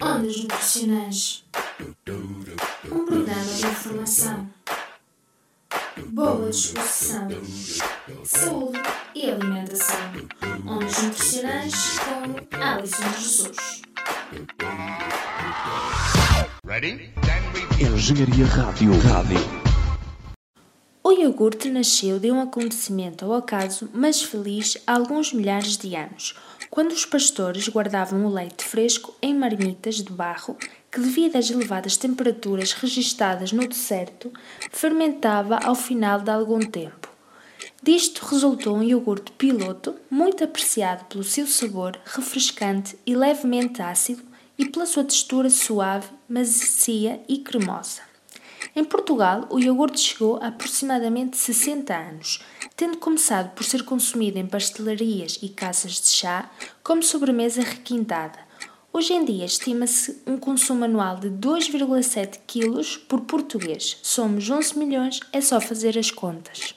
Ondas Nutricionais Um programa de informação, boa disposição, saúde e alimentação. Ondas Nutricionais com Alison Jesus. Ready? Engenharia Rádio. Rádio. Iogurte nasceu de um acontecimento ao acaso, mas feliz, há alguns milhares de anos, quando os pastores guardavam o leite fresco em marmitas de barro, que devido às elevadas temperaturas registadas no deserto, fermentava ao final de algum tempo. Disto resultou um iogurte piloto, muito apreciado pelo seu sabor refrescante e levemente ácido e pela sua textura suave, macia e cremosa. Em Portugal, o iogurte chegou há aproximadamente 60 anos, tendo começado por ser consumido em pastelarias e casas de chá como sobremesa requintada. Hoje em dia estima-se um consumo anual de 2,7 kg por português. Somos 11 milhões, é só fazer as contas.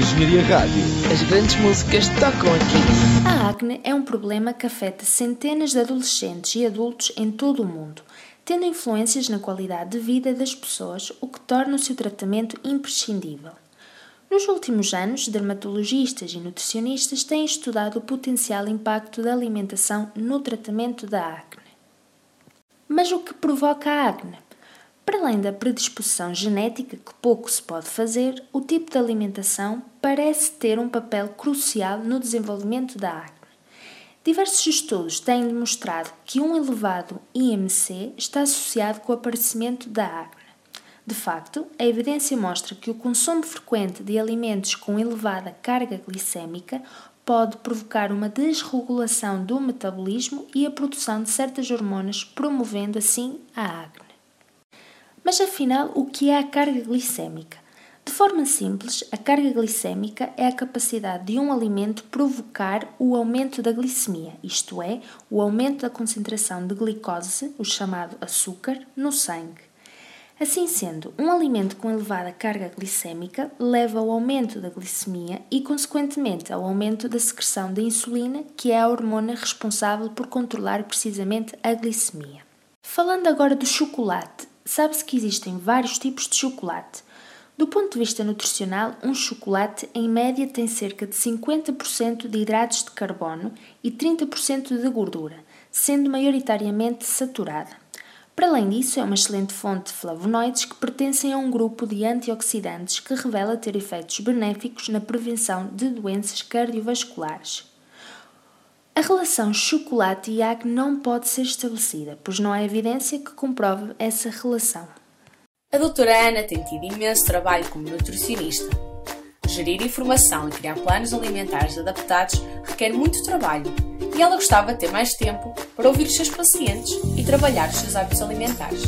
Engenharia Rádio. As grandes músicas tocam aqui. A acne é um problema que afeta centenas de adolescentes e adultos em todo o mundo, tendo influências na qualidade de vida das pessoas, o que torna o seu tratamento imprescindível. Nos últimos anos, dermatologistas e nutricionistas têm estudado o potencial impacto da alimentação no tratamento da acne. Mas o que provoca a acne? Para além da predisposição genética, que pouco se pode fazer, o tipo de alimentação parece ter um papel crucial no desenvolvimento da acne. Diversos estudos têm demonstrado que um elevado IMC está associado com o aparecimento da acne. De facto, a evidência mostra que o consumo frequente de alimentos com elevada carga glicêmica pode provocar uma desregulação do metabolismo e a produção de certas hormonas, promovendo assim a acne. Mas afinal, o que é a carga glicêmica? De forma simples, a carga glicêmica é a capacidade de um alimento provocar o aumento da glicemia, isto é, o aumento da concentração de glicose, o chamado açúcar, no sangue. Assim sendo, um alimento com elevada carga glicêmica leva ao aumento da glicemia e, consequentemente, ao aumento da secreção da insulina, que é a hormona responsável por controlar precisamente a glicemia. Falando agora do chocolate, sabe-se que existem vários tipos de chocolate. Do ponto de vista nutricional, um chocolate em média tem cerca de 50% de hidratos de carbono e 30% de gordura, sendo maioritariamente saturada. Para além disso, é uma excelente fonte de flavonoides que pertencem a um grupo de antioxidantes que revela ter efeitos benéficos na prevenção de doenças cardiovasculares. A relação chocolate e acne não pode ser estabelecida, pois não há evidência que comprove essa relação. A doutora Ana tem tido imenso trabalho como nutricionista. Gerir informação e criar planos alimentares adaptados requer muito trabalho e ela gostava de ter mais tempo para ouvir os seus pacientes e trabalhar os seus hábitos alimentares.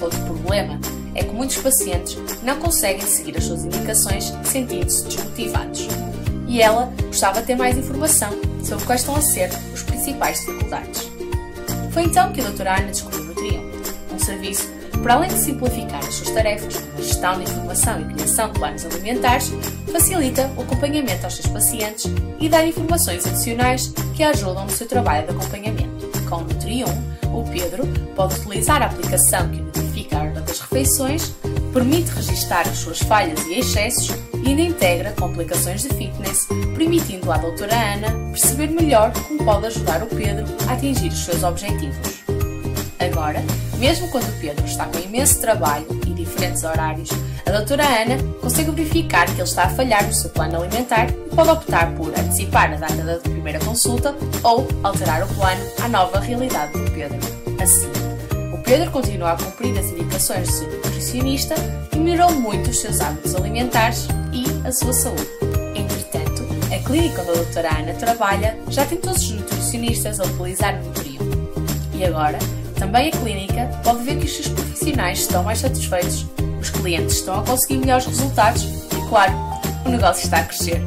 Outro problema é que muitos pacientes não conseguem seguir as suas indicações sentindo-se desmotivados. E ela gostava de ter mais informação sobre quais estão a ser os principais dificuldades. Foi então que a doutora Ana descobriu o um serviço para além de simplificar as suas tarefas, a gestão de informação e criação de planos alimentares, facilita o acompanhamento aos seus pacientes e dá informações adicionais que ajudam no seu trabalho de acompanhamento. Com o Nutrium, o Pedro pode utilizar a aplicação que notifica a ordem das refeições, permite registar as suas falhas e excessos e ainda integra complicações de fitness, permitindo à doutora Ana perceber melhor como pode ajudar o Pedro a atingir os seus objetivos. Agora, mesmo quando o Pedro está com imenso trabalho e diferentes horários, a doutora Ana consegue verificar que ele está a falhar no seu plano alimentar e pode optar por antecipar a data da primeira consulta ou alterar o plano à nova realidade do Pedro. Assim, o Pedro continua a cumprir as indicações do seu nutricionista e melhorou muito os seus hábitos alimentares e a sua saúde. Entretanto, a clínica onde a doutora Ana trabalha já tem todos os nutricionistas a utilizar o Nutrium. E agora, também a clínica pode ver que os seus profissionais estão mais satisfeitos, os clientes estão a conseguir melhores resultados e, claro, o negócio está a crescer.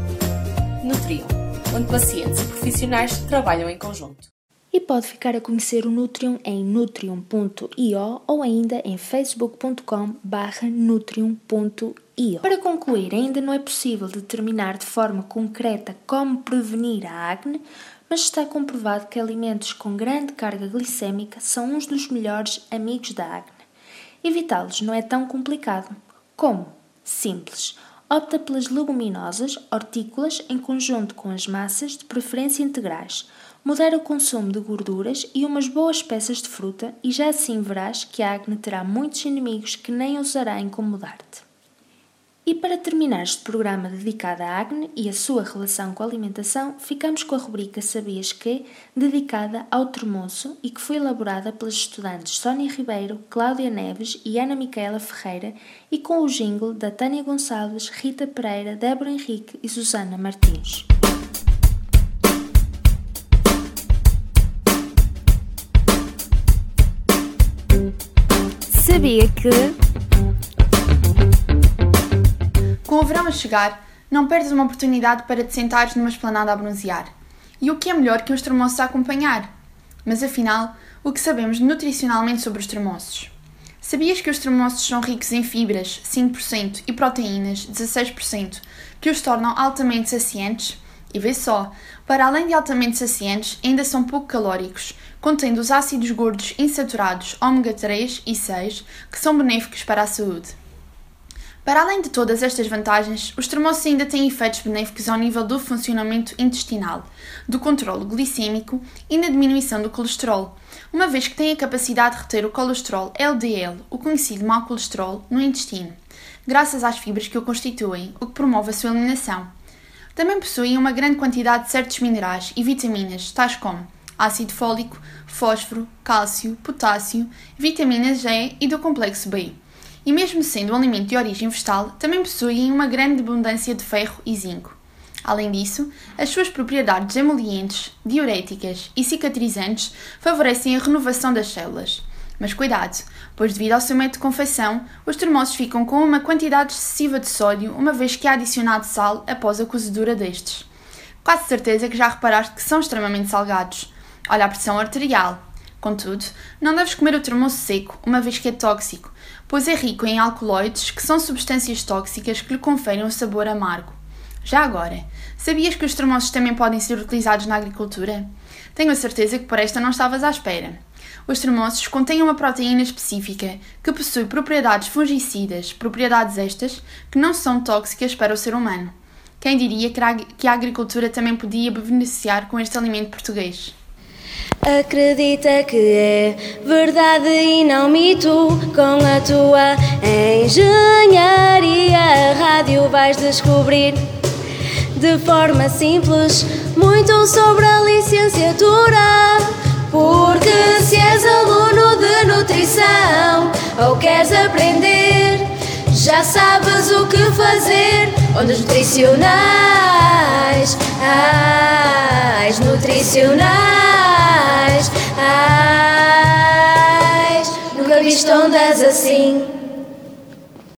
Nutrium, onde pacientes e profissionais trabalham em conjunto. E pode ficar a conhecer o Nutrium em nutrium.io ou ainda em facebook.com/nutrium.io. Para concluir, ainda não é possível determinar de forma concreta como prevenir a acne, mas está comprovado que alimentos com grande carga glicêmica são uns dos melhores amigos da acne. Evitá-los não é tão complicado. Como? Simples. Opta pelas leguminosas, hortícolas, em conjunto com as massas, de preferência integrais. Modera o consumo de gorduras e umas boas peças de fruta, e já assim verás que a acne terá muitos inimigos que nem ousará incomodar-te. E para terminar este programa dedicado à acne e a sua relação com a alimentação, ficamos com a rubrica Sabias que, dedicada ao termoço e que foi elaborada pelas estudantes Sónia Ribeiro, Cláudia Neves e Ana Micaela Ferreira e com o jingle da Tânia Gonçalves, Rita Pereira, Débora Henrique e Susana Martins. Sabia que verão a chegar, não perdes uma oportunidade para te sentares numa esplanada a bronzear. E o que é melhor que os termoços a acompanhar? Mas afinal, o que sabemos nutricionalmente sobre os termoços? Sabias que os termoços são ricos em fibras, 5%, e proteínas, 16%, que os tornam altamente saciantes? E vê só, para além de altamente saciantes, ainda são pouco calóricos, contendo os ácidos gordos insaturados ômega 3 e 6, que são benéficos para a saúde. Para além de todas estas vantagens, os termoços ainda têm efeitos benéficos ao nível do funcionamento intestinal, do controle glicêmico e na diminuição do colesterol, uma vez que têm a capacidade de reter o colesterol LDL, o conhecido mau colesterol, no intestino, graças às fibras que o constituem, o que promove a sua eliminação. Também possuem uma grande quantidade de certos minerais e vitaminas, tais como ácido fólico, fósforo, cálcio, potássio, vitaminas E e do complexo B e mesmo sendo um alimento de origem vegetal, também possuem uma grande abundância de ferro e zinco. Além disso, as suas propriedades emolientes, diuréticas e cicatrizantes favorecem a renovação das células. Mas cuidado, pois devido ao seu método de confecção, os termoços ficam com uma quantidade excessiva de sódio, uma vez que é adicionado sal após a cozedura destes. Quase certeza que já reparaste que são extremamente salgados. Olha a pressão arterial. Contudo, não deves comer o termoço seco, uma vez que é tóxico, pois é rico em alcaloides, que são substâncias tóxicas que lhe conferem um sabor amargo. Já agora, sabias que os termoços também podem ser utilizados na agricultura? Tenho a certeza que por esta não estavas à espera. Os termoços contêm uma proteína específica que possui propriedades fungicidas, propriedades estas que não são tóxicas para o ser humano. Quem diria que a agricultura também podia beneficiar com este alimento português? Acredita que é verdade e não mito. Com a tua engenharia, a rádio vais descobrir de forma simples muito sobre a licenciatura. Porque se és aluno de nutrição ou queres aprender, já sabes o que fazer. Ondas nutricionais, as nutricionais. Ai, nunca vi ondas assim.